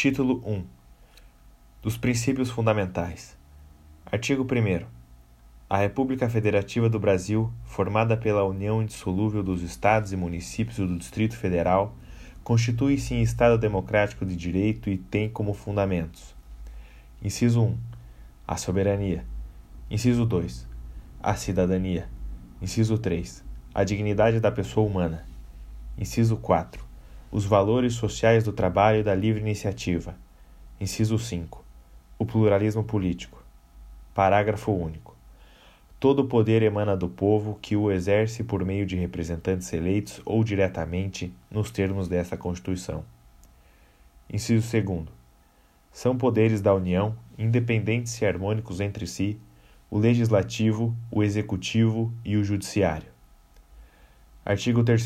Título 1 Dos Princípios Fundamentais. Artigo 1. A República Federativa do Brasil, formada pela união indissolúvel dos Estados e municípios do Distrito Federal, constitui-se em Estado democrático de direito e tem como fundamentos: Inciso 1. A soberania. Inciso 2. A cidadania. Inciso 3. A dignidade da pessoa humana. Inciso 4 os valores sociais do trabalho e da livre iniciativa. Inciso 5. O pluralismo político. Parágrafo único. Todo poder emana do povo, que o exerce por meio de representantes eleitos ou diretamente, nos termos desta Constituição. Inciso 2. São poderes da União, independentes e harmônicos entre si, o Legislativo, o Executivo e o Judiciário. Artigo 3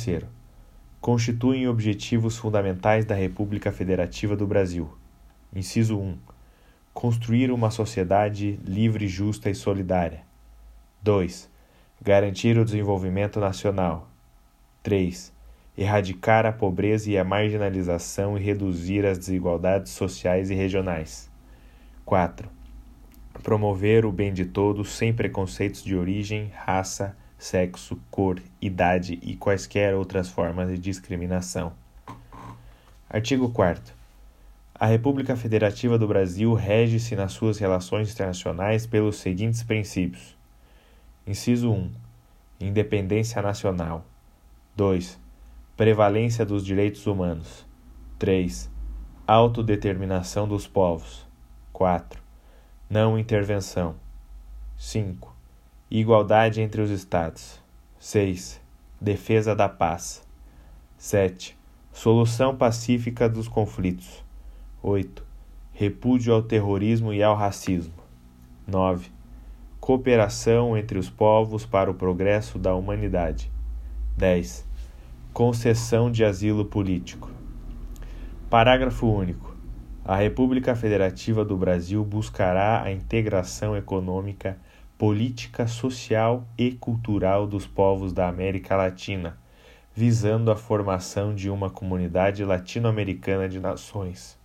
constituem objetivos fundamentais da República Federativa do Brasil. Inciso 1. Construir uma sociedade livre, justa e solidária. 2. Garantir o desenvolvimento nacional. 3. Erradicar a pobreza e a marginalização e reduzir as desigualdades sociais e regionais. 4. Promover o bem de todos sem preconceitos de origem, raça, sexo, cor, idade e quaisquer outras formas de discriminação. Artigo 4. A República Federativa do Brasil rege-se nas suas relações internacionais pelos seguintes princípios: Inciso 1. Independência nacional. 2. Prevalência dos direitos humanos. 3. Autodeterminação dos povos. 4. Não intervenção. 5 Igualdade entre os Estados. 6. Defesa da paz. 7. Solução pacífica dos conflitos. 8. Repúdio ao terrorismo e ao racismo. 9. Cooperação entre os povos para o progresso da humanidade. 10. Concessão de asilo político. Parágrafo único. A República Federativa do Brasil buscará a integração econômica política social e cultural dos povos da América Latina, visando a formação de uma comunidade latino-americana de nações.